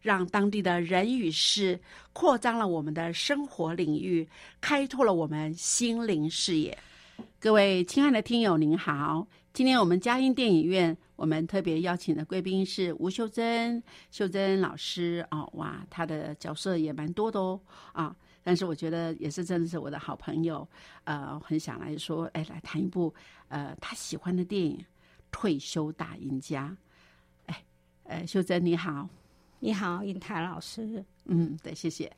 让当地的人与事扩张了我们的生活领域，开拓了我们心灵视野。各位亲爱的听友，您好！今天我们佳音电影院，我们特别邀请的贵宾是吴秀珍，秀珍老师哦，哇，她的角色也蛮多的哦啊！但是我觉得也是真的是我的好朋友，呃，很想来说，哎，来谈一部呃他喜欢的电影《退休大赢家》。哎，呃，秀珍你好。你好，尹台老师。嗯，对，谢谢。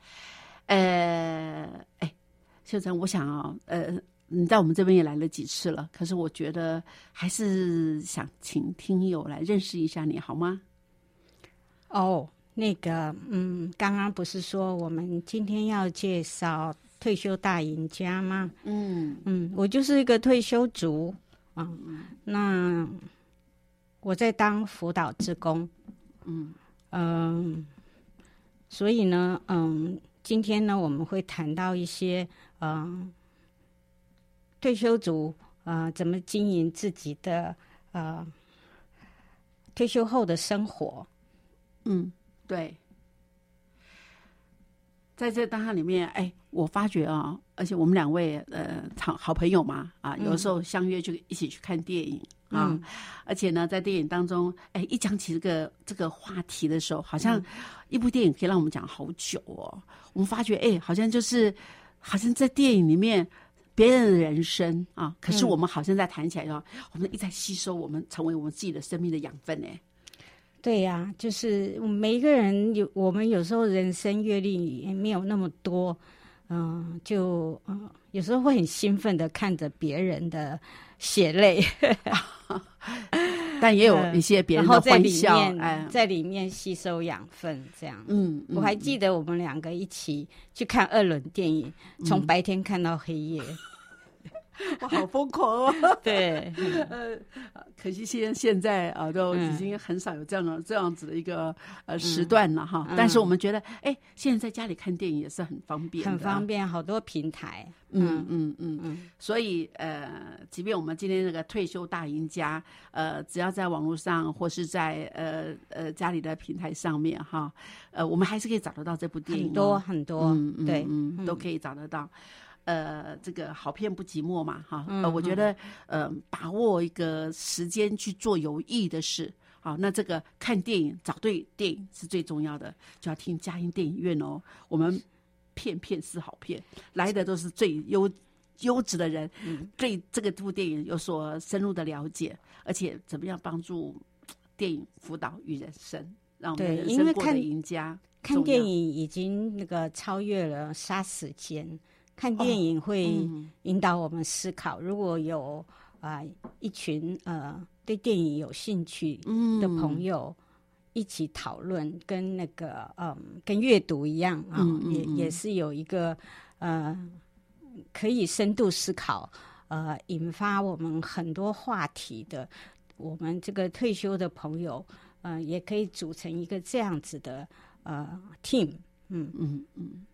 呃，哎，秀珍，我想哦，呃，你在我们这边也来了几次了，可是我觉得还是想请听友来认识一下你好吗？哦，那个，嗯，刚刚不是说我们今天要介绍退休大赢家吗？嗯嗯，我就是一个退休族啊。那我在当辅导职工。嗯。嗯，所以呢，嗯，今天呢，我们会谈到一些，嗯，退休族啊，怎么经营自己的呃退休后的生活。嗯，对，在这当下里面，哎，我发觉啊，而且我们两位呃，好好朋友嘛，啊，有时候相约就一起去看电影。啊，而且呢，在电影当中，哎，一讲起这个这个话题的时候，好像一部电影可以让我们讲好久哦。我们发觉，哎，好像就是好像在电影里面别人的人生啊，可是我们好像在谈起来说，我们一直在吸收，我们成为我们自己的生命的养分。呢，对呀，就是每一个人有我们有时候人生阅历也没有那么多，嗯，就嗯，有时候会很兴奋的看着别人的。血泪，但也有一些别人的欢笑，哎，在里面吸收养分，这样。嗯，我还记得我们两个一起去看二轮电影，从白天看到黑夜。我好疯狂哦！对，呃，可惜现现在啊，都已经很少有这样的这样子的一个呃时段了哈。但是我们觉得，哎，现在在家里看电影也是很方便，很方便，好多平台。嗯嗯嗯嗯。所以呃，即便我们今天那个退休大赢家，呃，只要在网络上或是在呃呃家里的平台上面哈，呃，我们还是可以找得到这部电影，很多很多，对，都可以找得到。呃，这个好片不寂寞嘛，哈，呃，我觉得，呃，把握一个时间去做有意义的事，好，那这个看电影找对电影是最重要的，就要听佳音电影院哦。我们片片是好片，来的都是最优优质的人，对这个部电影有所深入的了解，而且怎么样帮助电影辅导与人生，让我们人生过得赢家。看电影已经那个超越了杀时间。看电影会引导我们思考。如果有啊一群呃对电影有兴趣的朋友一起讨论，跟那个嗯，跟阅读一样啊，也也是有一个呃，可以深度思考，呃，引发我们很多话题的。我们这个退休的朋友，呃，也可以组成一个这样子的呃 team。嗯嗯嗯，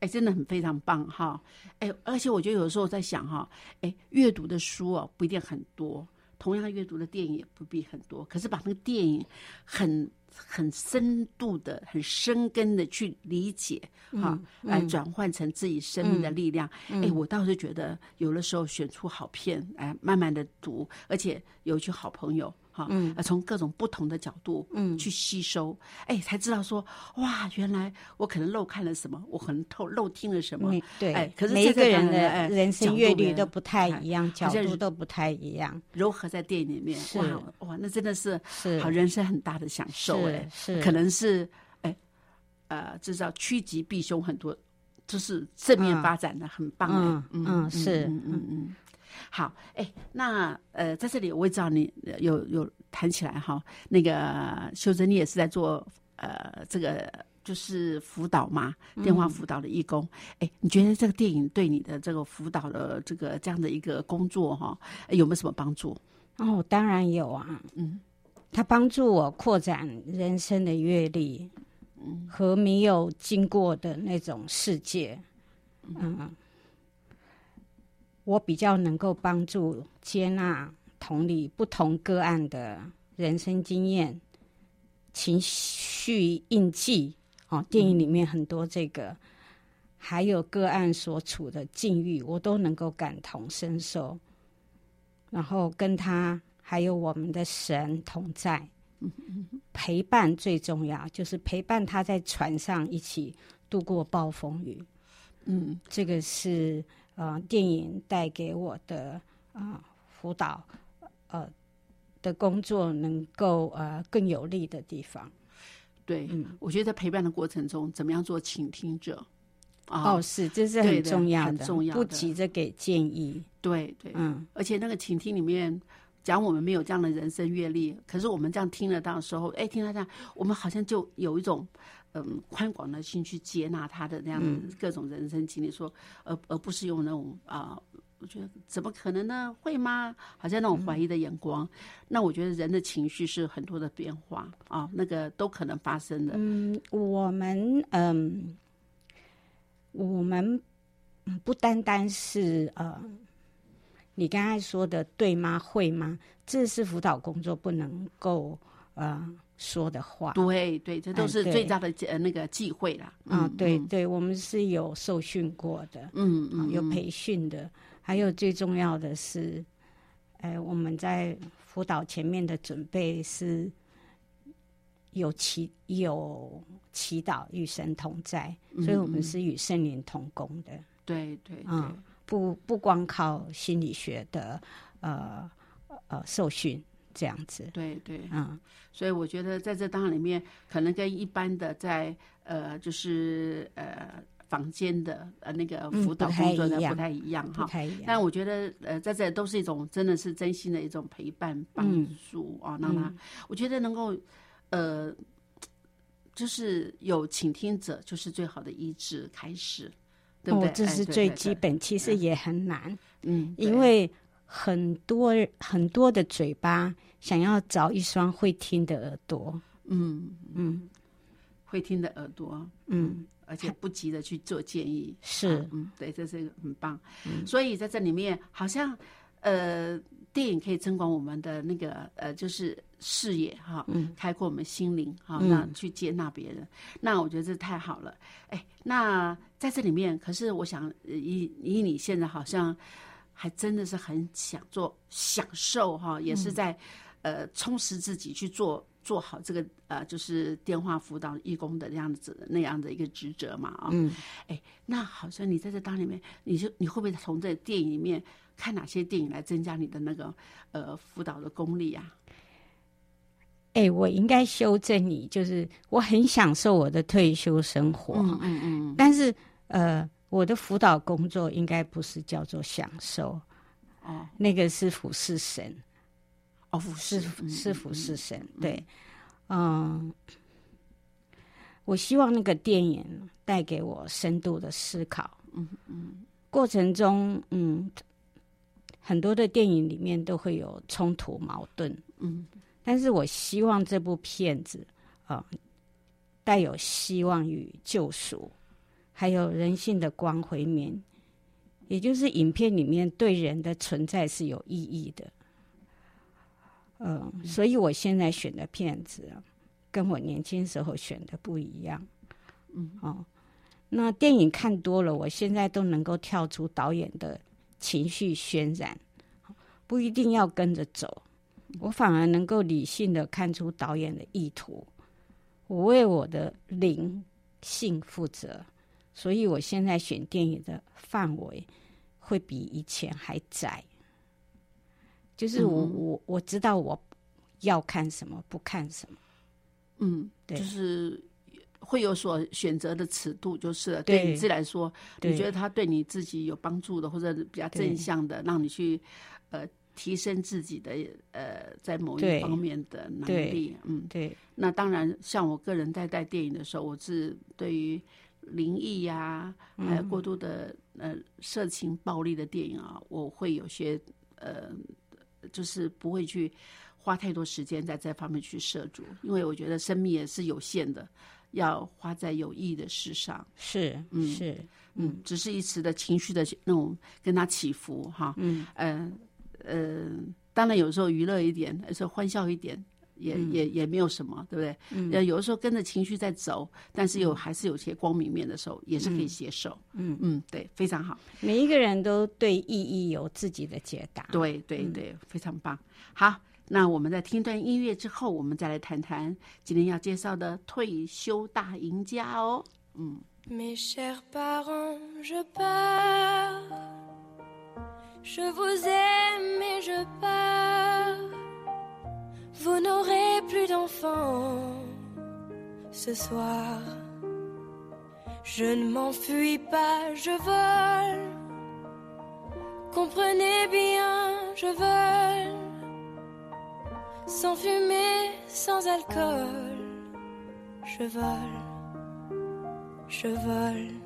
哎，真的很非常棒哈！哎，而且我觉得有的时候在想哈，哎，阅读的书哦不一定很多。同样阅读的电影也不必很多，可是把那个电影很很深度的、很深根的去理解，哈，来转换成自己生命的力量。哎，我倒是觉得有的时候选出好片，哎，慢慢的读，而且有一群好朋友。哈，嗯，从各种不同的角度，嗯，去吸收，哎，才知道说，哇，原来我可能漏看了什么，我可能透漏听了什么，对，哎，可是每个人的人生阅历都不太一样，角度都不太一样，柔合在电影里面，哇哇，那真的是是好人生很大的享受，哎，是，可能是，哎，呃，这叫趋吉避凶，很多就是正面发展的，很棒，嗯。嗯是，嗯嗯。嗯。好，哎，那呃，在这里我也知道你有有谈起来哈，那个秀珍，你也是在做呃这个就是辅导嘛，电话辅导的义工。哎，你觉得这个电影对你的这个辅导的这个这样的一个工作哈，有没有什么帮助？哦，当然有啊，嗯，它帮助我扩展人生的阅历，嗯，和没有经过的那种世界，嗯嗯。我比较能够帮助接纳、同理不同个案的人生经验、情绪印记。哦，电影里面很多这个，还有个案所处的境遇，我都能够感同身受。然后跟他还有我们的神同在，陪伴最重要，就是陪伴他在船上一起度过暴风雨。嗯，这个是。呃，电影带给我的啊辅导呃的工作能够呃更有利的地方，对，嗯，我觉得在陪伴的过程中，怎么样做倾听者？哦，是，这是很重要的，重要不急着给建议，对对，嗯，而且那个倾听里面，讲我们没有这样的人生阅历，可是我们这样听得到的时候，哎，听他这样，我们好像就有一种。嗯，宽广的心去接纳他的那样各种人生经历，说，而而不是用那种啊，我觉得怎么可能呢？会吗？好像那种怀疑的眼光。那我觉得人的情绪是很多的变化啊，那个都可能发生的。嗯，我们嗯，我们不单单是呃，你刚才说的对吗？会吗？这是辅导工作不能够呃。说的话，对对，这都是最大的呃那个忌讳啦。啊，对对，我们是有受训过的，嗯嗯，有培训的，还有最重要的是，哎，我们在辅导前面的准备是有祈有祈祷与神同在，所以我们是与圣灵同工的。对对，嗯，不不光靠心理学的呃呃受训。这样子，对对，嗯，所以我觉得在这当里面，可能跟一般的在呃，就是呃房间的呃那个辅导工作的不太一样哈。但我觉得呃，在这都是一种真的是真心的一种陪伴帮助啊，让他我觉得能够呃，就是有倾听者，就是最好的医治开始，对不对？这是最基本，其实也很难，嗯，因为。很多很多的嘴巴想要找一双会听的耳朵，嗯嗯，会听的耳朵，嗯，而且不急着去做建议，是，嗯，对，这是很棒。所以在这里面，好像呃，电影可以增广我们的那个呃，就是视野哈，嗯，开阔我们心灵哈，那去接纳别人，那我觉得这太好了。哎，那在这里面，可是我想以以你现在好像。还真的是很想做享受哈，也是在呃充实自己去做做好这个呃就是电话辅导义工的那样子那样的一个职责嘛啊，嗯，哎，那好像你在这当里面，你就你会不会从这电影里面看哪些电影来增加你的那个呃辅导的功力啊？哎，我应该修正你，就是我很享受我的退休生活，嗯嗯嗯，但是呃。我的辅导工作应该不是叫做享受，哦，那个是俯视神，哦，俯视是俯视神，对，嗯，我希望那个电影带给我深度的思考。嗯嗯，过程中，嗯，很多的电影里面都会有冲突矛盾。嗯，但是我希望这部片子啊，带有希望与救赎，还有人性的光辉面。也就是影片里面对人的存在是有意义的，嗯，所以我现在选的片子跟我年轻时候选的不一样，嗯。哦，那电影看多了，我现在都能够跳出导演的情绪渲染，不一定要跟着走，我反而能够理性的看出导演的意图，我为我的灵性负责。所以，我现在选电影的范围会比以前还窄，就是我我我知道我要看什么，不看什么。嗯，对，就是会有所选择的尺度，就是了。对你自己来说，你觉得他对你自己有帮助的，或者比较正向的，让你去呃提升自己的呃在某一方面的能力。嗯，对。那当然，像我个人在带电影的时候，我是对于。灵异呀，还有过度的呃色情暴力的电影啊，我会有些呃，就是不会去花太多时间在这方面去涉足，因为我觉得生命也是有限的，要花在有意义的事上。是，嗯，是，嗯，只是一时的情绪的那种跟他起伏哈，嗯，呃，呃，当然有时候娱乐一点，有时候欢笑一点。也也也没有什么，对不对？嗯，有的时候跟着情绪在走，但是有还是有些光明面的时候，也是可以接受。嗯嗯，对，非常好。每一个人都对意义有自己的解答。对对对，非常棒。好，那我们在听段音乐之后，我们再来谈谈今天要介绍的退休大赢家哦。嗯。Vous n'aurez plus d'enfants ce soir. Je ne m'enfuis pas, je vole. Comprenez bien, je vole. Sans fumée, sans alcool. Je vole, je vole.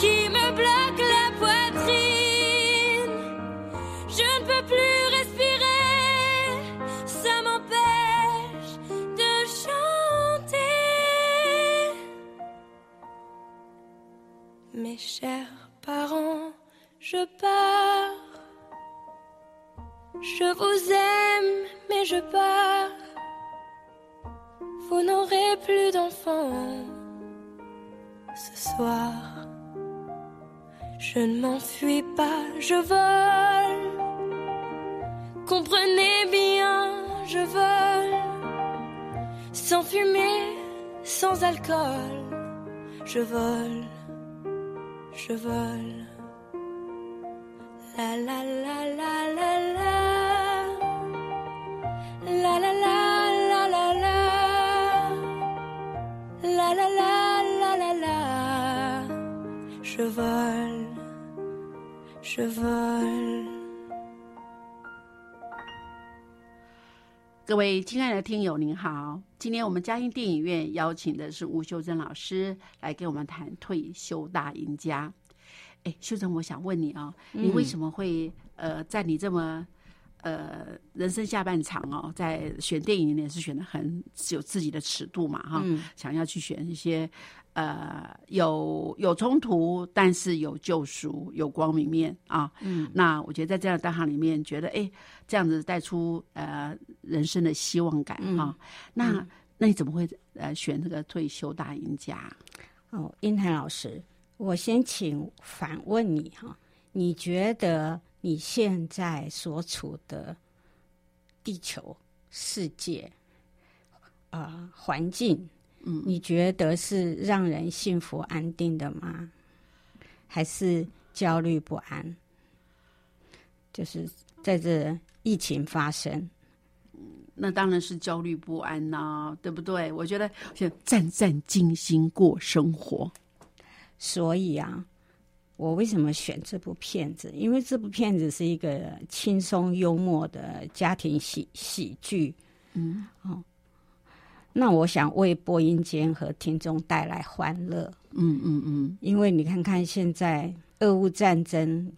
qui me bloque la poitrine. Je ne peux plus respirer, ça m'empêche de chanter. Mes chers parents, je pars. Je vous aime, mais je pars vous n'aurez plus d'enfants ce soir. Je ne m'enfuis pas, je vole. Comprenez bien, je vole. Sans fumée, sans alcool, je vole, je vole. La la la la la la. La la la la la la. La la la la la la. Je vole. 各位亲爱的听友，您好！今天我们嘉音电影院邀请的是吴秀珍老师来给我们谈退休大赢家。哎，秀珍，我想问你啊，你为什么会呃，在你这么呃人生下半场哦，在选电影里面是选的很有自己的尺度嘛哈？想要去选一些。呃，有有冲突，但是有救赎，有光明面啊。嗯，那我觉得在这样的大行里面，觉得哎，这样子带出呃人生的希望感哈。那那你怎么会呃选这个退休大赢家？哦，英台老师，我先请反问你哈，你觉得你现在所处的地球世界啊环境？嗯，你觉得是让人幸福安定的吗？还是焦虑不安？就是在这疫情发生，那当然是焦虑不安呐，对不对？我觉得就战战兢兢过生活。所以啊，我为什么选这部片子？因为这部片子是一个轻松幽默的家庭喜喜剧。嗯，哦。那我想为播音间和听众带来欢乐。嗯嗯嗯，因为你看看现在俄乌战争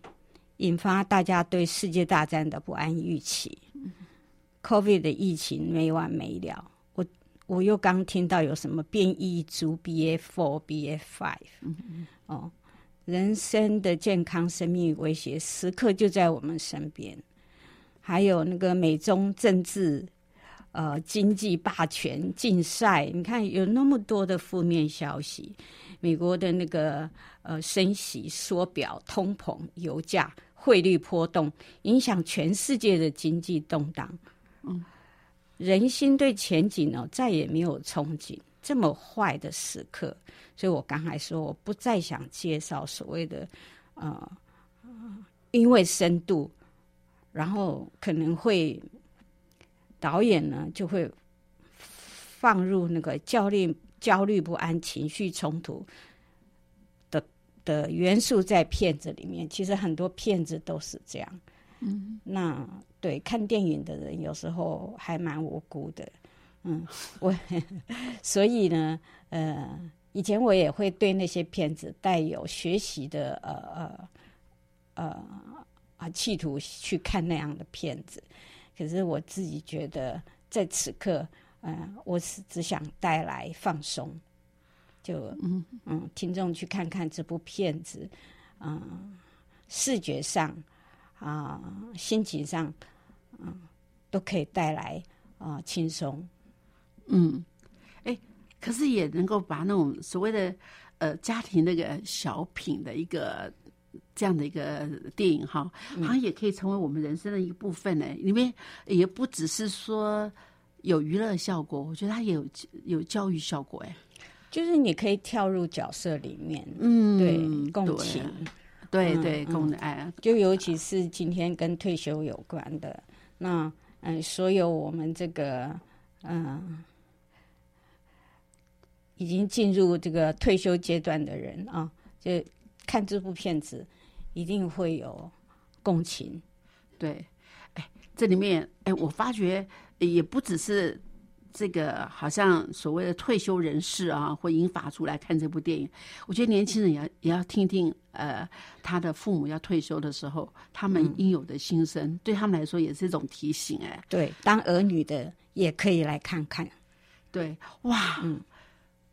引发大家对世界大战的不安预期，COVID 的疫情没完没了。我我又刚听到有什么变异株 BA four、BA five。嗯嗯哦，人生的健康、生命威胁时刻就在我们身边。还有那个美中政治。呃，经济霸权竞赛，你看有那么多的负面消息，美国的那个呃升息缩表、通膨、油价、汇率波动，影响全世界的经济动荡。嗯，人心对前景呢再也没有憧憬，这么坏的时刻，所以我刚才说我不再想介绍所谓的呃，因为深度，然后可能会。导演呢就会放入那个焦虑、焦虑不安、情绪冲突的的元素在片子里面。其实很多片子都是这样。嗯，那对看电影的人有时候还蛮无辜的。嗯，我 所以呢，呃，以前我也会对那些片子带有学习的呃呃呃啊企图去看那样的片子。可是我自己觉得，在此刻，嗯，我是只想带来放松，就嗯嗯，听众去看看这部片子，嗯，视觉上啊，心情上，嗯，都可以带来啊轻松，嗯，哎，可是也能够把那种所谓的呃家庭那个小品的一个。这样的一个电影哈，好像也可以成为我们人生的一个部分呢。里面也不只是说有娱乐效果，我觉得它也有有教育效果哎。就是你可以跳入角色里面，嗯，对，共情，对对共爱。就尤其是今天跟退休有关的，那嗯，所有我们这个嗯已经进入这个退休阶段的人啊，就。看这部片子，一定会有共情。对，哎，这里面，哎，我发觉也不只是这个，好像所谓的退休人士啊，会引法出来看这部电影。我觉得年轻人也要也要听听，呃，他的父母要退休的时候，他们应有的心声，对他们来说也是一种提醒。哎，对，当儿女的也可以来看看。对，哇，嗯，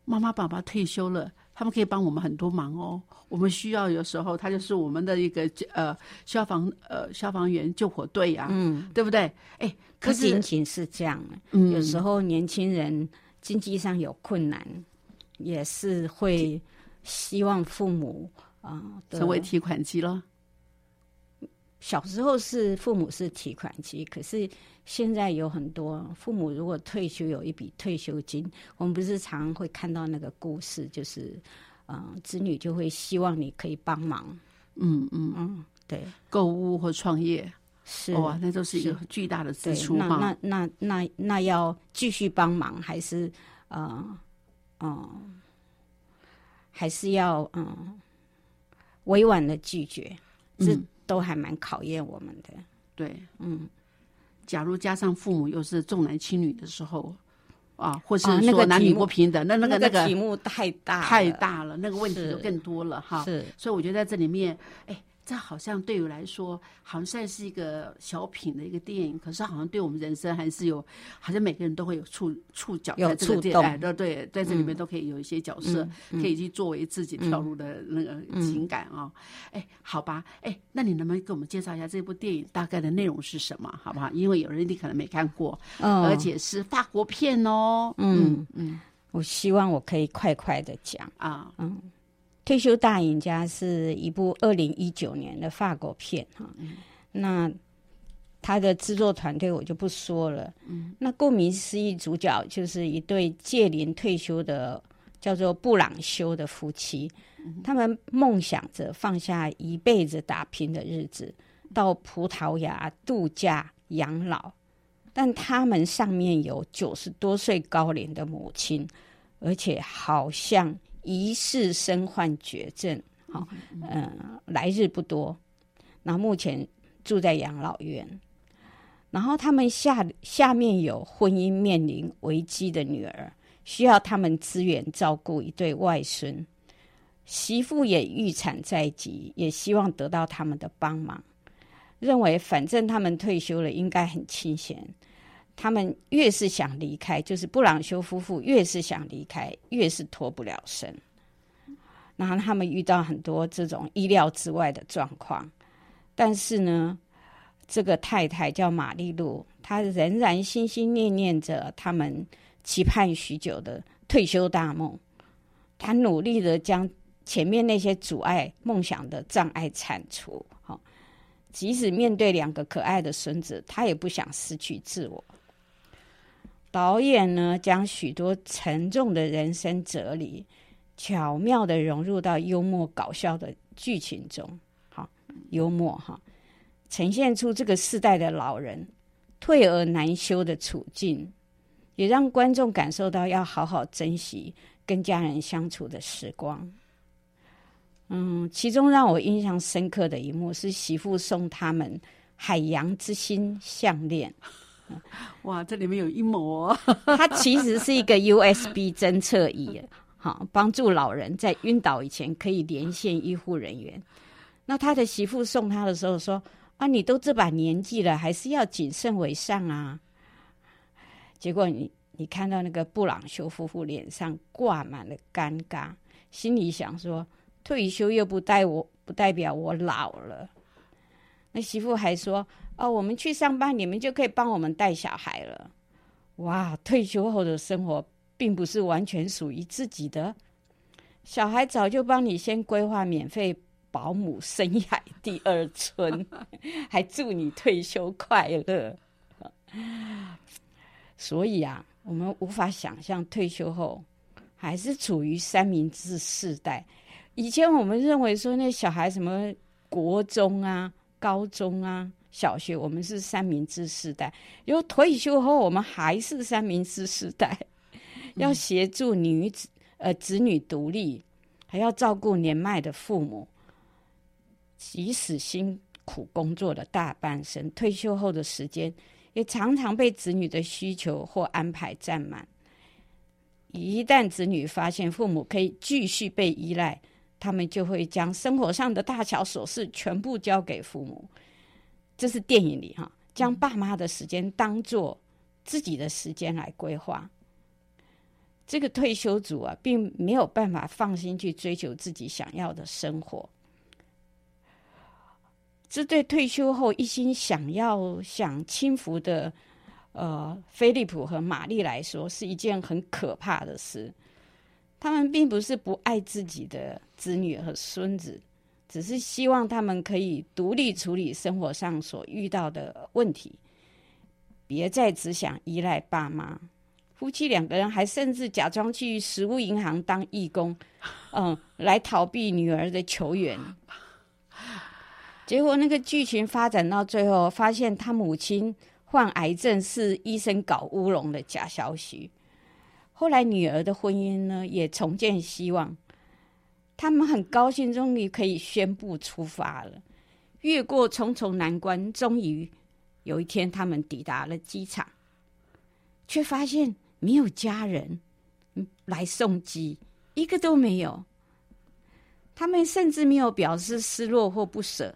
妈妈爸爸退休了。他们可以帮我们很多忙哦。我们需要有时候，他就是我们的一个呃消防呃消防员救火队呀，嗯，对不对？哎，不仅仅是这样，嗯，有时候年轻人经济上有困难，也是会希望父母啊成为提款机了。小时候是父母是提款机，可是现在有很多父母如果退休有一笔退休金，我们不是常会看到那个故事，就是嗯，子女就会希望你可以帮忙，嗯嗯嗯，对，购物或创业，是哇，那都是一个巨大的支出，那出。那那那那要继续帮忙，还是呃嗯、还是要嗯委婉的拒绝，这嗯都还蛮考验我们的。对，嗯，假如加上父母又是重男轻女的时候，啊，或是哦那说男女不平等，那那个那那个题目太大太大了，那个问题就更多了哈。是所以我觉得在这里面，哎，这好像对我来说，好像算是一个小品的一个电影，可是好像对我们人生还是有，好像每个人都会有触触角在这个哎，对对，在这里面都可以有一些角色，嗯可以去作为自己跳入的那个情感啊。哎、好吧，哎，那你能不能给我们介绍一下这部电影大概的内容是什么，好不好？因为有人你可能没看过，嗯。而且是法国片哦。嗯嗯我希望我可以快快的讲。啊，退休大赢家是一部二零一九年的法国片哈，那他的制作团队我就不说了。嗯，那顾名思义，主角就是一对届龄退休的叫做布朗修的夫妻，他们梦想着放下一辈子打拼的日子，到葡萄牙度假养老，但他们上面有九十多岁高龄的母亲，而且好像疑似身患绝症，好、嗯、来日不多。那目前住在养老院，然后他们下下面有婚姻面临危机的女儿，需要他们支援照顾一对外孙。媳妇也预产在即，也希望得到他们的帮忙。认为反正他们退休了，应该很清闲。他们越是想离开，就是布朗修夫妇越是想离开，越是脱不了身。然后他们遇到很多这种意料之外的状况，但是呢，这个太太叫玛丽露，她仍然心心念念着他们期盼许久的退休大梦。她努力的将前面那些阻碍梦想的障碍铲除。好、即使面对两个可爱的孙子，她也不想失去自我。导演呢，将许多沉重的人生哲理，巧妙的融入到幽默搞笑的剧情中，好幽默哈，呈现出这个世代的老人退而难休的处境，也让观众感受到要好好珍惜跟家人相处的时光。嗯，其中让我印象深刻的一幕是媳妇送他们海洋之心项链。哇，这里面有阴谋哦。它其实是一个 USB 侦测仪，好帮助老人在晕倒以前可以连线医护人员。那他的媳妇送他的时候说：“啊，你都这把年纪了，还是要谨慎为上啊。”结果你你看到那个布朗修夫妇脸上挂满了尴尬，心里想说：退休又不代我不代表我老了。那媳妇还说：“哦，我们去上班，你们就可以帮我们带小孩了。”哇，退休后的生活并不是完全属于自己的，小孩早就帮你先规划免费保姆生涯第二春，还祝你退休快乐。所以啊，我们无法想象退休后还是处于三明治世代。以前我们认为说那小孩什么国中啊、高中啊、小学，我们是三明治时代。有退休后，我们还是三明治时代，要协助女子呃子女独立，还要照顾年迈的父母。即使辛苦工作了大半生，退休后的时间也常常被子女的需求或安排占满。一旦子女发现父母可以继续被依赖，他们就会将生活上的大小琐事全部交给父母。这是电影里哈，将爸妈的时间当做自己的时间来规划。这个退休族啊，并没有办法放心去追求自己想要的生活。这对退休后一心想要享清福的呃菲利普和玛丽来说，是一件很可怕的事。他们并不是不爱自己的子女和孙子，只是希望他们可以独立处理生活上所遇到的问题，别再只想依赖爸妈。夫妻两个人还甚至假装去食物银行当义工，嗯，来逃避女儿的求援。结果那个剧情发展到最后，发现他母亲患癌症是医生搞乌龙的假消息。后来女儿的婚姻呢，也重建希望。他们很高兴，终于可以宣布出发了。越过重重难关，终于有一天，他们抵达了机场，却发现。没有家人来送机，一个都没有。他们甚至没有表示失落或不舍。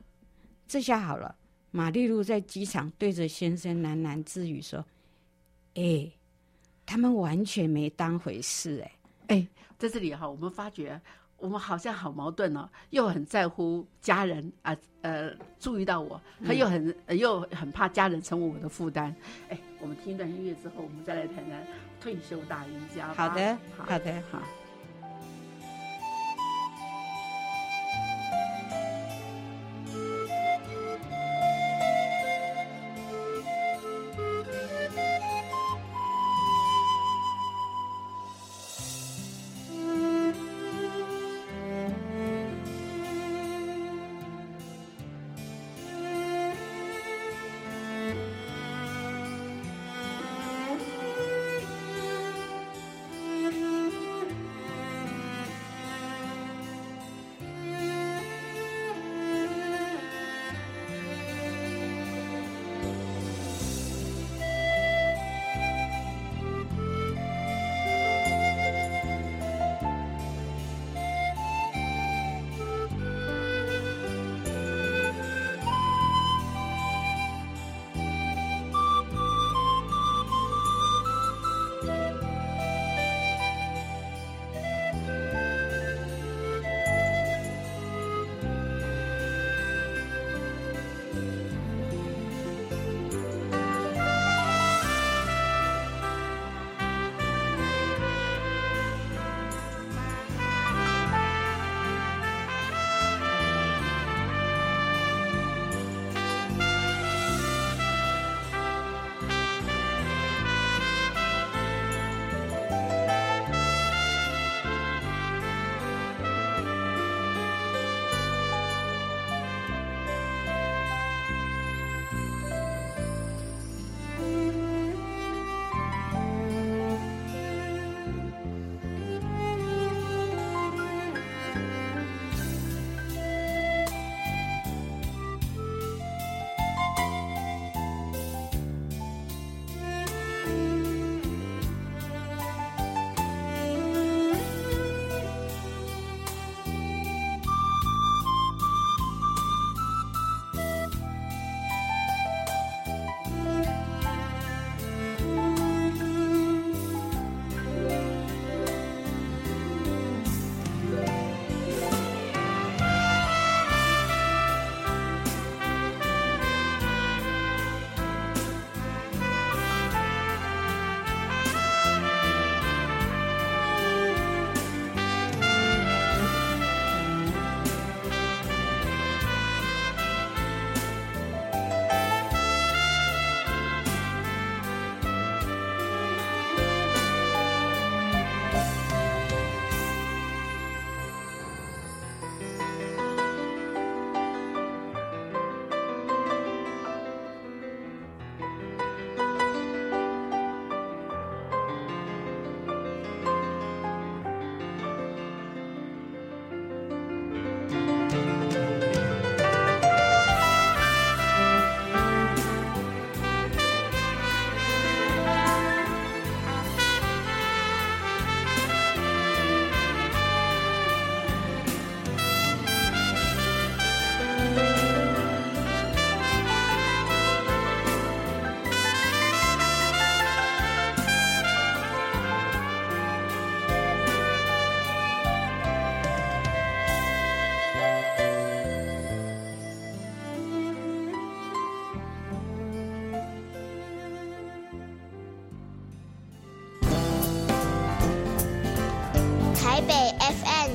这下好了，玛丽露在机场对着先生喃喃自语说：“哎，他们完全没当回事。”哎哎，在这里哈，我们发觉。我们好像好矛盾哦，又很在乎家人啊，呃，注意到我，他又很又很怕家人成为我的负担。哎，我们听一段音乐之后，我们再来谈谈退休大赢家。好的，好的，好。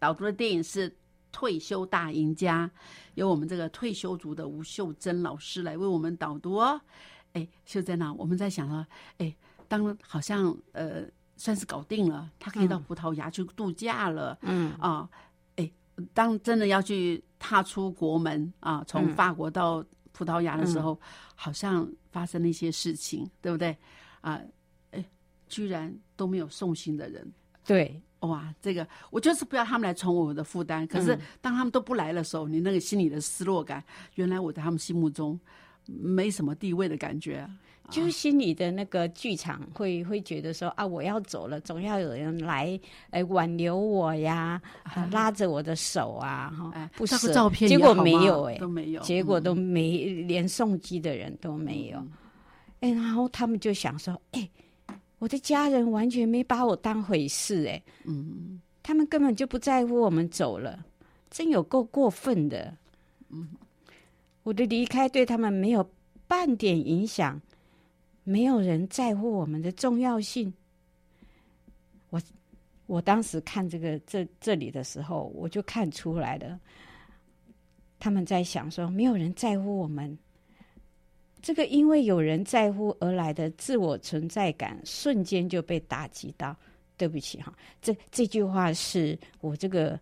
导读的电影是《退休大赢家》。由我们这个退休族的吴秀珍老师来为我们导读哦。哎，秀珍啊，我们在想啊，哎，当好像呃算是搞定了，他可以到葡萄牙去度假了。嗯啊，哎，当真的要去踏出国门啊，从法国到葡萄牙的时候，好像发生了一些事情，对不对？啊，哎，居然都没有送信的人。对。哇，这个我就是不要他们来宠我的负担。可是当他们都不来的时候，你那个心里的失落感，原来我在他们心目中没什么地位的感觉，就是心里的那个剧场会会觉得说啊，我要走了，总要有人来哎挽留我呀，拉着我的手啊，哈，不是照片，结果没有哎，都没有，结果都没连送机的人都没有，哎，然后他们就想说，哎。我的家人完全没把我当回事，哎，嗯，他们根本就不在乎我们走了，真有够过分的，嗯，我的离开对他们没有半点影响，没有人在乎我们的重要性。我我当时看这个这这里的时候，我就看出来了，他们在想说，没有人在乎我们。这个因为有人在乎而来的自我存在感，瞬间就被打击到。对不起哈，这这句话是我这个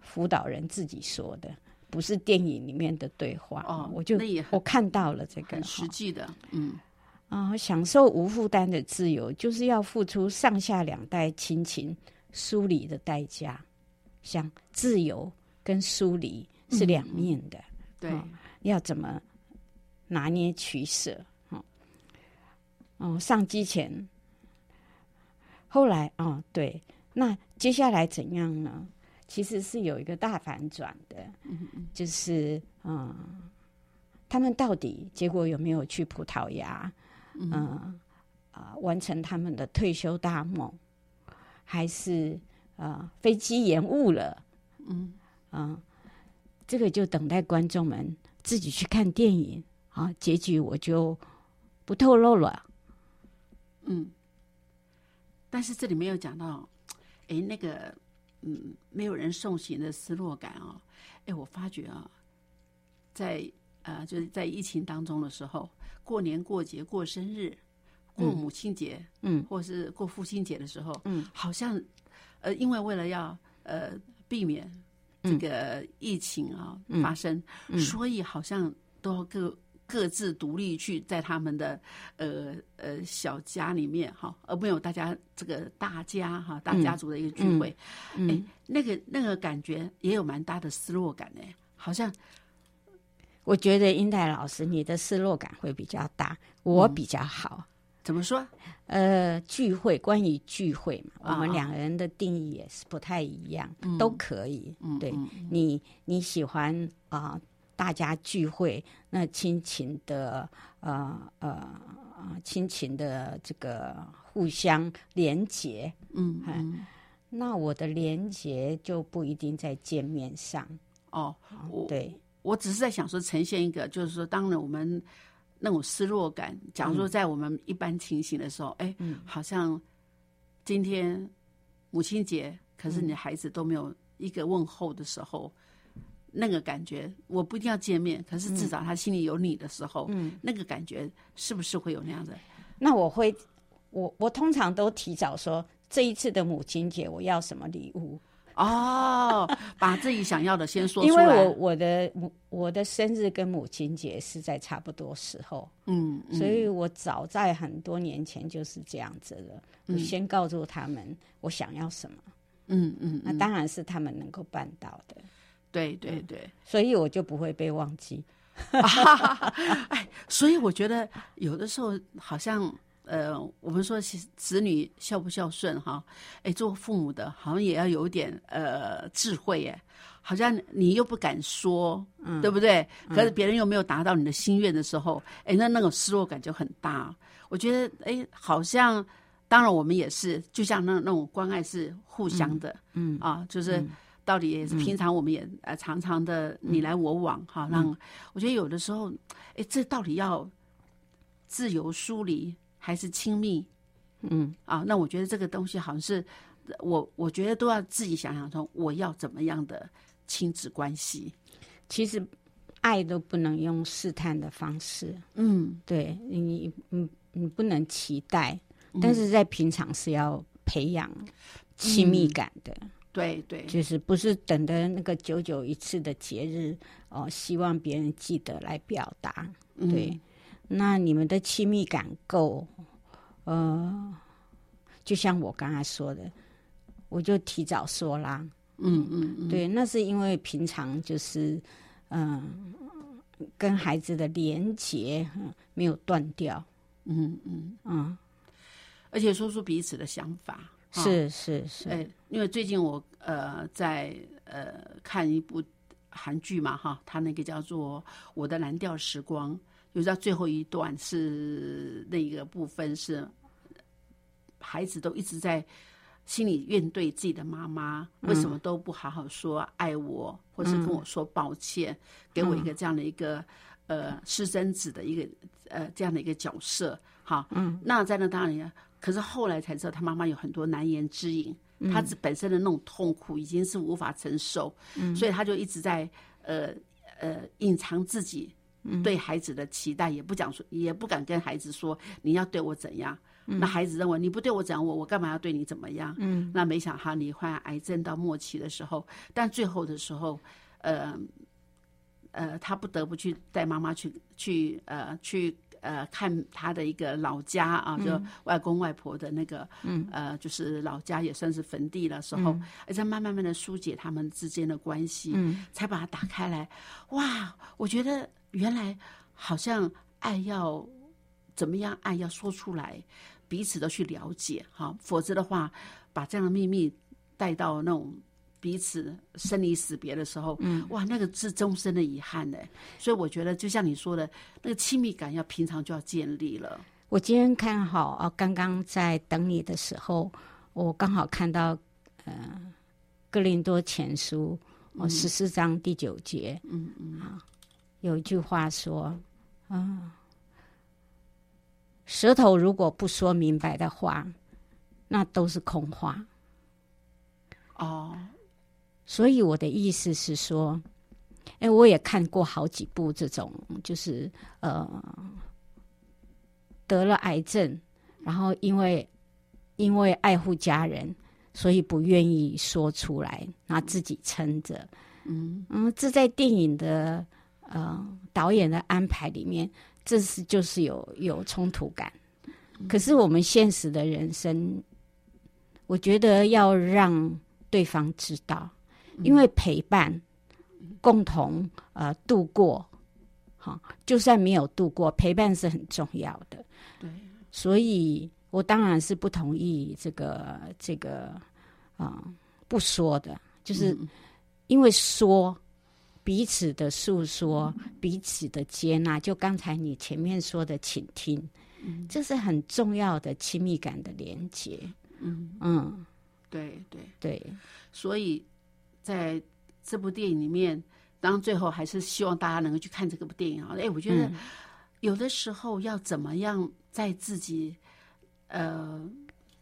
辅导人自己说的，不是电影里面的对话。哦，我就我看到了这个很实际的，嗯啊，享受无负担的自由，就是要付出上下两代亲情疏离的代价。像自由跟疏离是两面的，对，要怎么？拿捏取舍，哦，哦，上机前，后来哦，对，那接下来怎样呢？其实是有一个大反转的，就是嗯，他们到底结果有没有去葡萄牙？嗯啊，完成他们的退休大梦，还是啊飞机延误了？嗯啊，这个就等待观众们自己去看电影。啊，结局我就不透露了。嗯，但是这里没有讲到，哎，那个，嗯，没有人送行的失落感哦。哎，我发觉啊，在呃，就是在疫情当中的时候，过年过节、过生日、过母亲节，嗯，或是过父亲节的时候，嗯，好像，呃，因为为了要呃避免这个疫情啊发生，所以好像都要各。各自独立去在他们的呃呃小家里面哈，而没有大家这个大家哈大家族的一个聚会，哎，那个那个感觉也有蛮大的失落感呢。好像我觉得英代老师你的失落感会比较大，我比较好。怎么说？呃，聚会关于聚会嘛，我们两个人的定义也是不太一样，都可以。对你你喜欢啊？大家聚会，那亲情的呃呃亲情的这个互相连结，嗯，那我的连结就不一定在见面上。哦。对，我只是在想说，呈现一个，就是说，当然我们那种失落感，假如说在我们一般情形的时候，哎，好像今天母亲节，可是你的孩子都没有一个问候的时候。那个感觉，我不一定要见面，可是至少他心里有你的时候，嗯，那个感觉是不是会有那样的？那我会，我我通常都提早说，这一次的母亲节我要什么礼物？哦，把自己想要的先说出来。因为我我的母我的生日跟母亲节是在差不多时候，嗯，所以我早在很多年前就是这样子了。我先告诉他们我想要什么，嗯嗯，那当然是他们能够办到的。对对对，所以我就不会被忘记。哎，所以我觉得有的时候好像呃，我们说其实子女孝不孝顺哈，哎，做父母的好像也要有一点呃智慧哎，好像你又不敢说，嗯对不对？可是别人又没有达到你的心愿的时候，哎，那那种失落感就很大。我觉得哎，好像当然我们也是，就像那那种关爱是互相的，嗯啊，就是到底也是平常我们也呃常常的你来我往哈，让我觉得有的时候，哎，这到底要自由疏离？还是亲密，嗯。啊，那我觉得这个东西好像是我，我觉得都要自己想想说，我要怎么样的亲子关系。其实爱都不能用试探的方式，嗯，对你，你你不能期待，但是在平常是要培养亲密感的，对对，就是不是等的那个久久一次的节日哦，希望别人记得来表达，对。那你们的亲密感够，呃，就像我刚才说的，我就提早说啦。嗯嗯嗯，对，那是因为平常就是嗯，跟孩子的连结没有断掉。嗯嗯嗯，而且说出彼此的想法。是是是。哎，因为最近我呃在呃看一部韩剧嘛哈，它那个叫做《我的蓝调时光》。有到最后一段是那个部分是孩子都一直在心里怨对自己的妈妈，为什么都不好好说爱我，或是跟我说抱歉，给我一个这样的一个呃私生子的一个呃这样的一个角色，哈，嗯，那在那当然，可是后来才知道他妈妈有很多难言之隐，他本身的那种痛苦已经是无法承受，嗯，所以他就一直在呃呃隐藏自己。对孩子的期待也不讲说，也不敢跟孩子说你要对我怎样。那孩子认为你不对我怎样，我我干嘛要对你怎么样？嗯，那没想哈，你患癌症到末期的时候，但最后的时候，呃呃，他不得不去带妈妈去去呃去呃看他的一个老家啊，就外公外婆的那个，嗯呃，就是老家也算是坟地的时候，而且慢慢慢的疏解他们之间的关系，嗯，才把它打开来。哇，我觉得。原来好像爱要怎么样？爱要说出来，彼此都去了解哈，否则的话，把这样的秘密带到那种彼此生离死别的时候，嗯，哇，那个是终身的遗憾呢。所以我觉得，就像你说的，那个亲密感要平常就要建立了。我今天看好啊，刚刚在等你的时候，我刚好看到呃《哥林多前书》哦十四章第九节，嗯嗯啊。有一句话说：“啊，舌头如果不说明白的话，那都是空话。”哦，所以我的意思是说，哎，我也看过好几部这种，就是呃，得了癌症，然后因为因为爱护家人，所以不愿意说出来，拿自己撑着。嗯嗯，这在电影的。呃，导演的安排里面，这是就是有有冲突感。可是我们现实的人生，我觉得要让对方知道，因为陪伴，共同呃度过，好，就算没有度过，陪伴是很重要的。对，所以我当然是不同意这个这个啊不说的，就是因为说。彼此的诉说，彼此的接纳，就刚才你前面说的倾听，这是很重要的亲密感的连接。嗯嗯，对对对，所以在这部电影里面，当最后还是希望大家能够去看这个部电影啊！哎，我觉得有的时候要怎么样在自己呃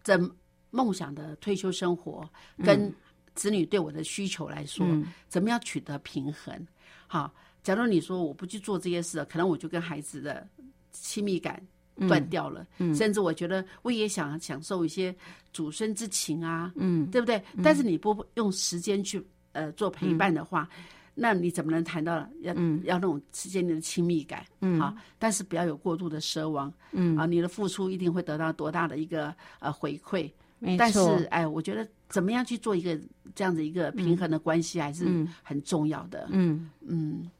怎梦想的退休生活跟。子女对我的需求来说，怎么样取得平衡？好，假如你说我不去做这些事，可能我就跟孩子的亲密感断掉了。嗯，甚至我觉得我也想享受一些祖孙之情啊，嗯，对不对？但是你不用时间去呃做陪伴的话，那你怎么能谈到要要那种之间的亲密感？嗯，啊，但是不要有过度的奢望。嗯，啊，你的付出一定会得到多大的一个呃回馈？但是，哎，我觉得怎么样去做一个这样的一个平衡的关系，还是很重要的。嗯嗯，哎，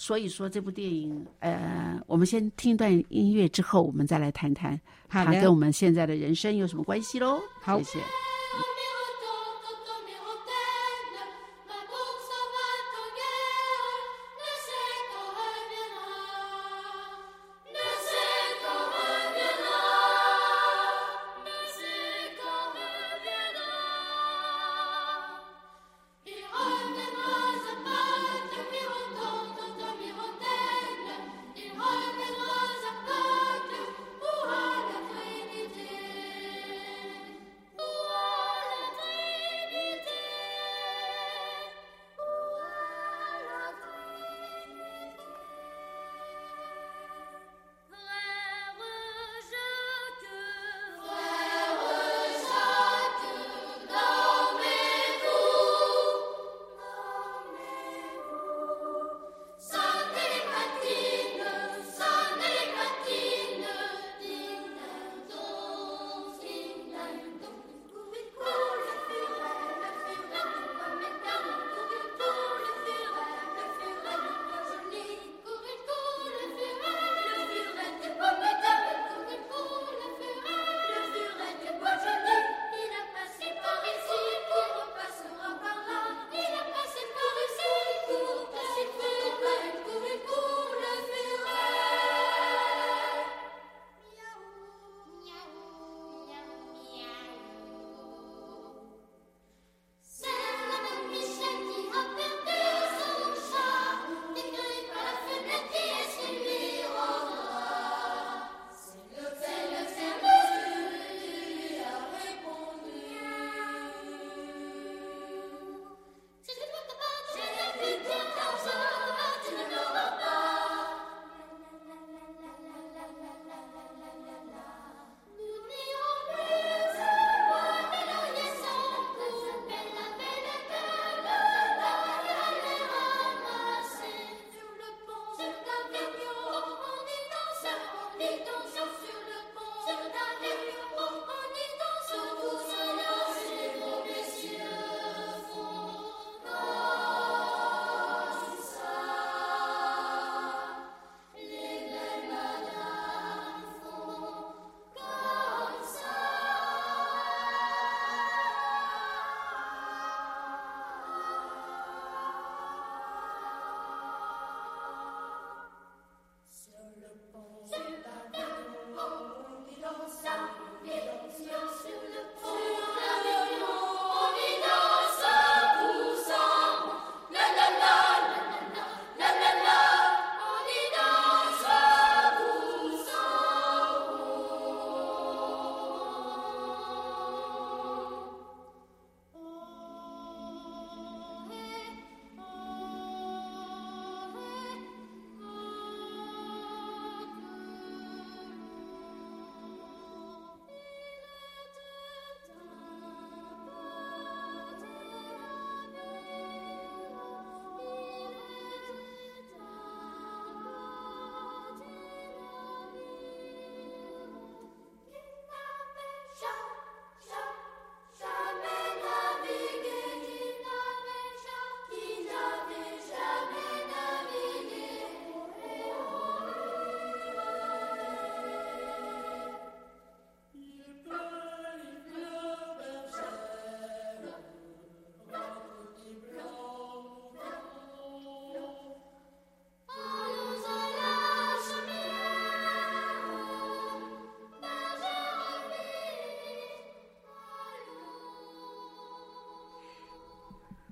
所以说这部电影，呃，我们先听一段音乐，之后我们再来谈谈它跟我们现在的人生有什么关系喽。好谢谢。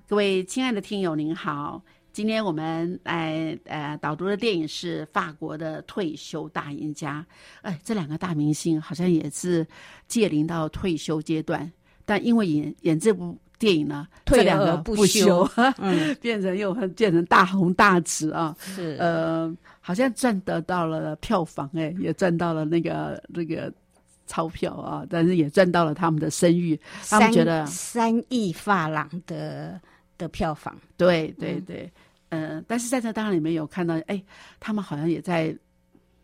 各位亲爱的听友，您好。今天我们来呃导读的电影是法国的退休大赢家。哎，这两个大明星好像也是届临到退休阶段，但因为演演这部电影呢，退这两个不不休 嗯，变成又变成大红大紫啊。是呃，好像赚得到了票房，哎，也赚到了那个那个钞票啊，但是也赚到了他们的声誉。他们觉得三亿法郎的的票房，对对对，嗯、但是在这当然里面有看到，哎，他们好像也在。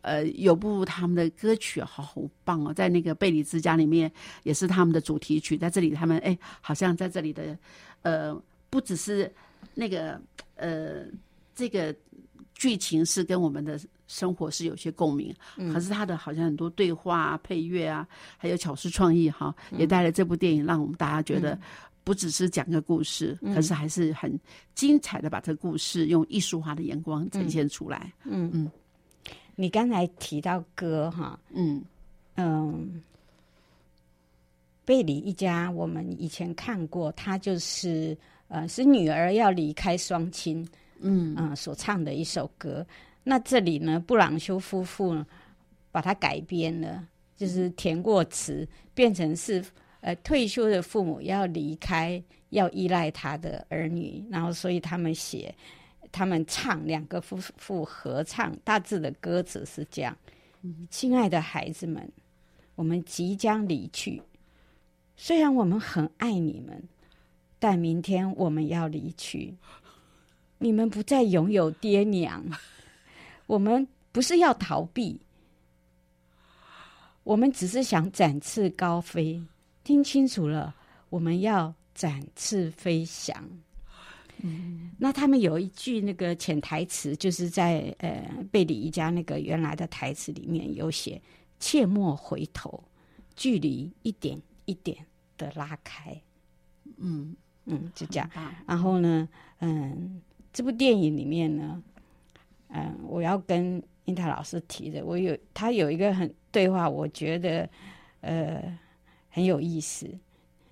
呃，有部他们的歌曲好好棒哦，在那个贝里之家里面也是他们的主题曲，在这里他们哎，好像在这里的呃，不只是那个呃，这个剧情是跟我们的生活是有些共鸣，可是他的好像很多对话、啊、配乐啊，还有巧思创意哈，也带来这部电影让我们大家觉得不只是讲个故事，可是还是很精彩的把这个故事用艺术化的眼光呈现出来。嗯嗯，你刚才提到歌哈，嗯嗯，贝里一家我们以前看过，他就是呃是女儿要离开双亲。嗯嗯，所唱的一首歌。那这里呢，布朗修夫妇把它改编了，就是填过词，变成是呃退休的父母要离开，要依赖他的儿女，然后所以他们写，他们唱两个夫妇合唱，大致的歌词是这样：亲爱的孩子们，我们即将离去，虽然我们很爱你们，但明天我们要离去。你们不再拥有爹娘，我们不是要逃避，我们只是想展翅高飞。听清楚了，我们要展翅飞翔。嗯，那他们有一句那个潜台词，就是在呃贝里一家那个原来的台词里面有写：“切莫回头，距离一点一点的拉开。”嗯嗯，就这样。然后呢，嗯。这部电影里面呢，嗯，我要跟英泰老师提的，我有他有一个很对话，我觉得呃很有意思，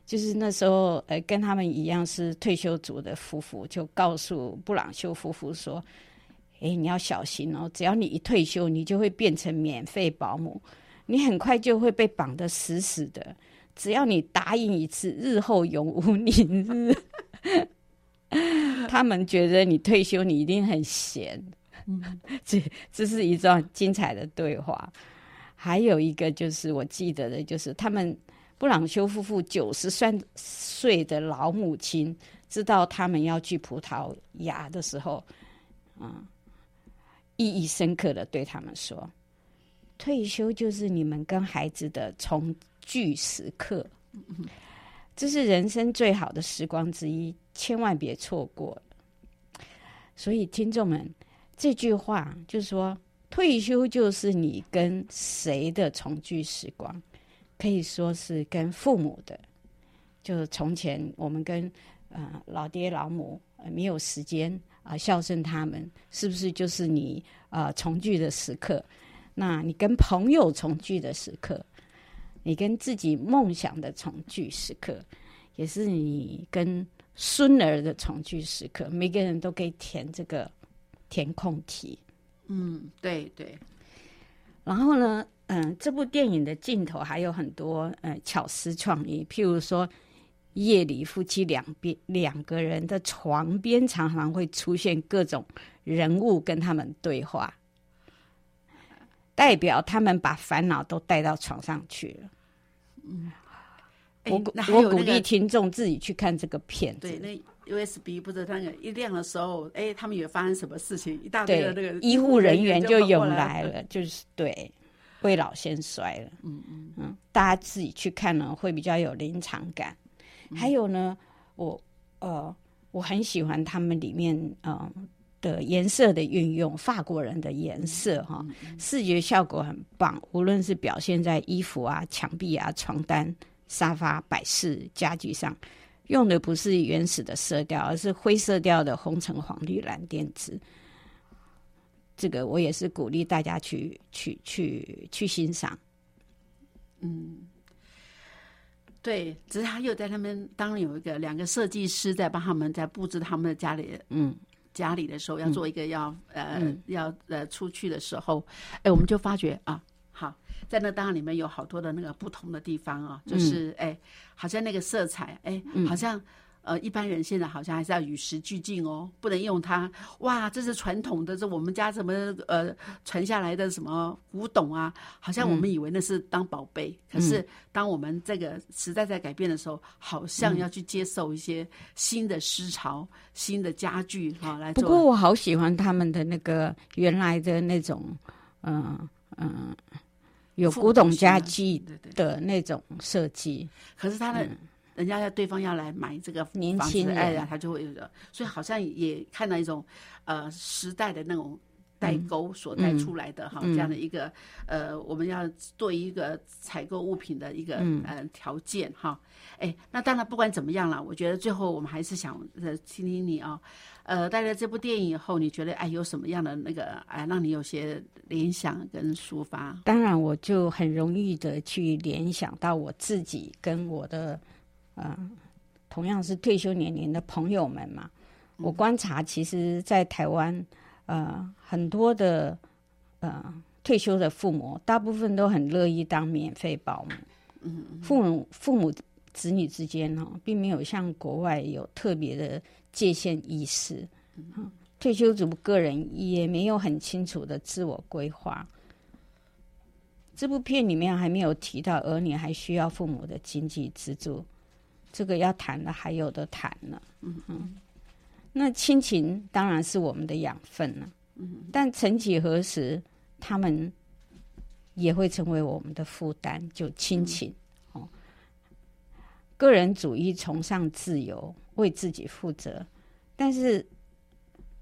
就是那时候呃跟他们一样是退休族的夫妇，就告诉布朗修夫妇说：“哎，你要小心哦，只要你一退休，你就会变成免费保姆，你很快就会被绑得死死的。只要你答应一次，日后永无宁日。”他们觉得你退休，你一定很闲。嗯，这这是一段精彩的对话。还有一个就是我记得的，就是他们布朗修夫妇九十三岁的老母亲知道他们要去葡萄牙的时候，嗯，意义深刻的对他们说：“退休就是你们跟孩子的重聚时刻。”这是人生最好的时光之一，千万别错过。所以，听众们，这句话就是说，退休就是你跟谁的重聚时光？可以说是跟父母的。就是从前我们跟呃老爹老母没有时间啊孝顺他们，是不是就是你啊重聚的时刻？那你跟朋友重聚的时刻？你跟自己梦想的重聚时刻，也是你跟孙儿的重聚时刻。每个人都可以填这个填空题。嗯，对对。然后呢，嗯，这部电影的镜头还有很多呃巧思创意，譬如说夜里夫妻两边两个人的床边常常会出现各种人物跟他们对话。代表他们把烦恼都带到床上去了。嗯，我我鼓励听众自己去看这个片子。对，那 USB 不是那个一亮的时候，哎，他们有发生什么事情？一大堆的那个医护人员就涌来了，就是对，未老先衰了。嗯嗯嗯，大家自己去看呢，会比较有临场感。还有呢，我呃，我很喜欢他们里面嗯。的颜色的运用，法国人的颜色哈，视觉效果很棒。无论是表现在衣服啊、墙壁啊、床单、沙发、摆饰、家具上，用的不是原始的色调，而是灰色调的红橙黄绿蓝靛紫。这个我也是鼓励大家去去去去欣赏。嗯，对，只是他又在他们当有一个两个设计师在帮他们在布置他们的家里，嗯。家里的时候要做一个要呃要呃出去的时候，哎，我们就发觉啊，好，在那档案里面有好多的那个不同的地方啊，就是哎，好像那个色彩，哎，好像。呃，一般人现在好像还是要与时俱进哦，不能用它。哇，这是传统的，这我们家什么呃传下来的什么古董啊？好像我们以为那是当宝贝，可是当我们这个时代在改变的时候，好像要去接受一些新的思潮、新的家具哈来做。不过我好喜欢他们的那个原来的那种，嗯嗯，有古董家具的那种设计。可是他的。人家要对方要来买这个年轻哎呀，他就会有的，所以好像也看到一种呃时代的那种代沟所带出来的哈，这样的一个呃，我们要做一个采购物品的一个呃条件哈。哎，那当然不管怎么样了，我觉得最后我们还是想呃听听你啊，呃，带来这部电影以后，你觉得哎有什么样的那个哎让你有些联想跟抒发？当然，我就很容易的去联想到我自己跟我的呃同样是退休年龄的朋友们嘛。我观察，其实，在台湾。呃，很多的呃退休的父母，大部分都很乐意当免费保姆。嗯，父母父母子女之间哦，并没有像国外有特别的界限意识。嗯，退休族个人也没有很清楚的自我规划。这部片里面还没有提到儿女还需要父母的经济资助，这个要谈的还有的谈呢。嗯嗯。那亲情当然是我们的养分了，嗯，但曾几何时，他们也会成为我们的负担。就亲情哦，个人主义崇尚自由，为自己负责，但是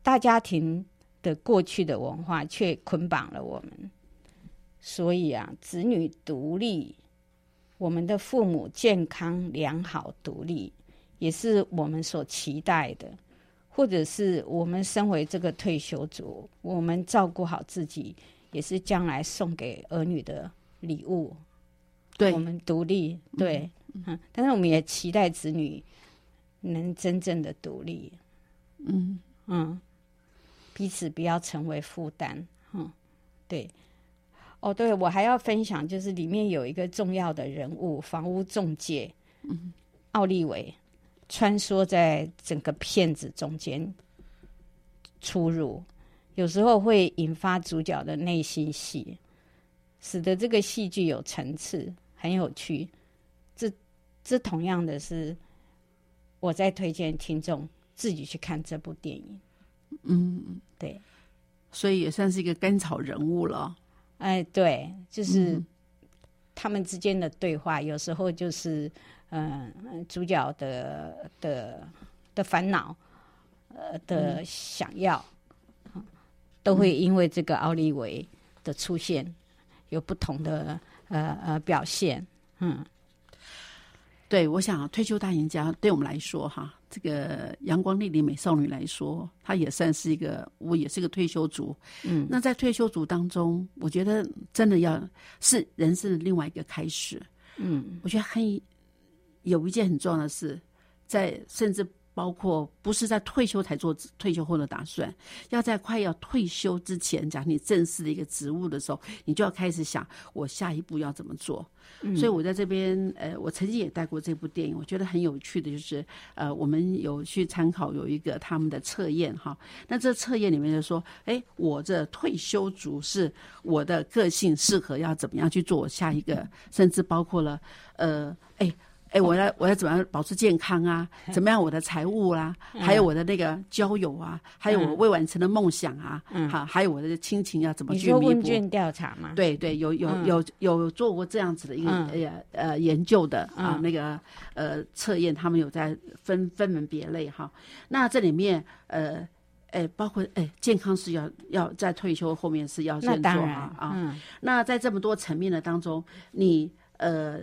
大家庭的过去的文化却捆绑了我们。所以啊，子女独立，我们的父母健康良好独立，也是我们所期待的。或者是我们身为这个退休族，我们照顾好自己，也是将来送给儿女的礼物。对，我们独立，对，嗯，但是我们也期待子女能真正的独立。嗯嗯，彼此不要成为负担。嗯，对。哦，对，我还要分享，就是里面有一个重要的人物——房屋中介，嗯，奥利维。穿梭在整个片子中间出入，有时候会引发主角的内心戏，使得这个戏剧有层次，很有趣。这这同样的是，我在推荐听众自己去看这部电影。嗯，对，所以也算是一个甘草人物了。哎，对，就是他们之间的对话，有时候就是。嗯，主角的的的烦恼，呃的想要，都会因为这个奥利维的出现有不同的呃呃表现。嗯，对，我想退休大赢家对我们来说，哈，这个阳光丽丽美少女来说，她也算是一个，我也是个退休族。嗯，那在退休族当中，我觉得真的要是人生的另外一个开始。嗯，我觉得很。有一件很重要的事，在甚至包括不是在退休才做退休后的打算，要在快要退休之前，讲你正式的一个职务的时候，你就要开始想我下一步要怎么做。所以我在这边，呃，我曾经也带过这部电影，我觉得很有趣的就是，呃，我们有去参考有一个他们的测验哈，那这测验里面就说，哎，我这退休族是我的个性适合要怎么样去做我下一个，甚至包括了，呃，哎。哎，我要我要怎么样保持健康啊？怎么样我的财务啦？还有我的那个交友啊？还有我未完成的梦想啊？好，还有我的亲情要怎么去弥补？问卷调查吗？对对，有有有有做过这样子的一个呃呃研究的啊，那个呃测验，他们有在分分门别类哈。那这里面呃哎，包括哎健康是要要在退休后面是要先做啊啊。那在这么多层面的当中，你呃。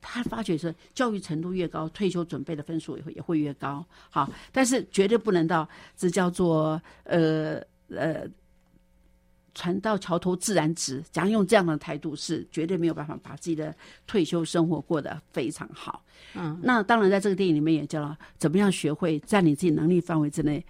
他发觉说教育程度越高，退休准备的分数也会也会越高。好，但是绝对不能到这叫做呃呃船到桥头自然直。假如用这样的态度，是绝对没有办法把自己的退休生活过得非常好。嗯，那当然，在这个电影里面也教了怎么样学会在你自己能力范围之内，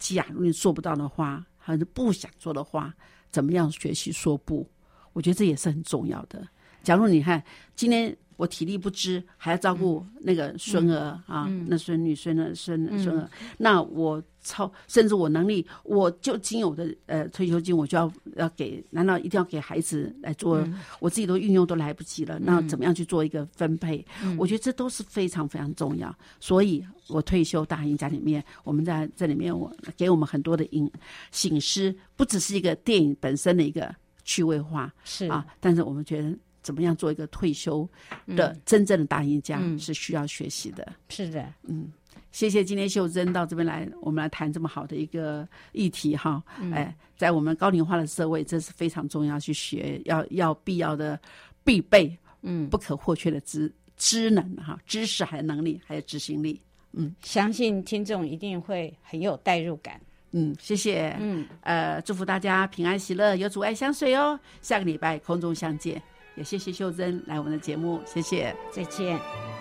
假如你做不到的话，还是不想做的话，怎么样学习说不？我觉得这也是很重要的。假如你看今天。我体力不支，还要照顾那个孙儿啊，那孙女、孙儿、孙孙儿。那我超，甚至我能力，我就仅有的呃退休金，我就要要给，难道一定要给孩子来做？我自己都运用都来不及了，那怎么样去做一个分配？我觉得这都是非常非常重要。所以，我退休大赢家里面，我们在这里面，我给我们很多的影醒思，不只是一个电影本身的一个趣味化是啊，但是我们觉得。怎么样做一个退休的真正的大赢家，是需要学习的。是的，嗯，谢谢今天秀珍到这边来，我们来谈这么好的一个议题哈。哎，在我们高龄化的社会，这是非常重要去学，要要必要的必备，嗯，不可或缺的知知能哈，知识还有能力还有执行力。嗯，相信听众一定会很有代入感。嗯，谢谢。嗯，呃，祝福大家平安喜乐，有阻碍相随哦。下个礼拜空中相见，也谢谢秀珍来我们的节目，谢谢，再见。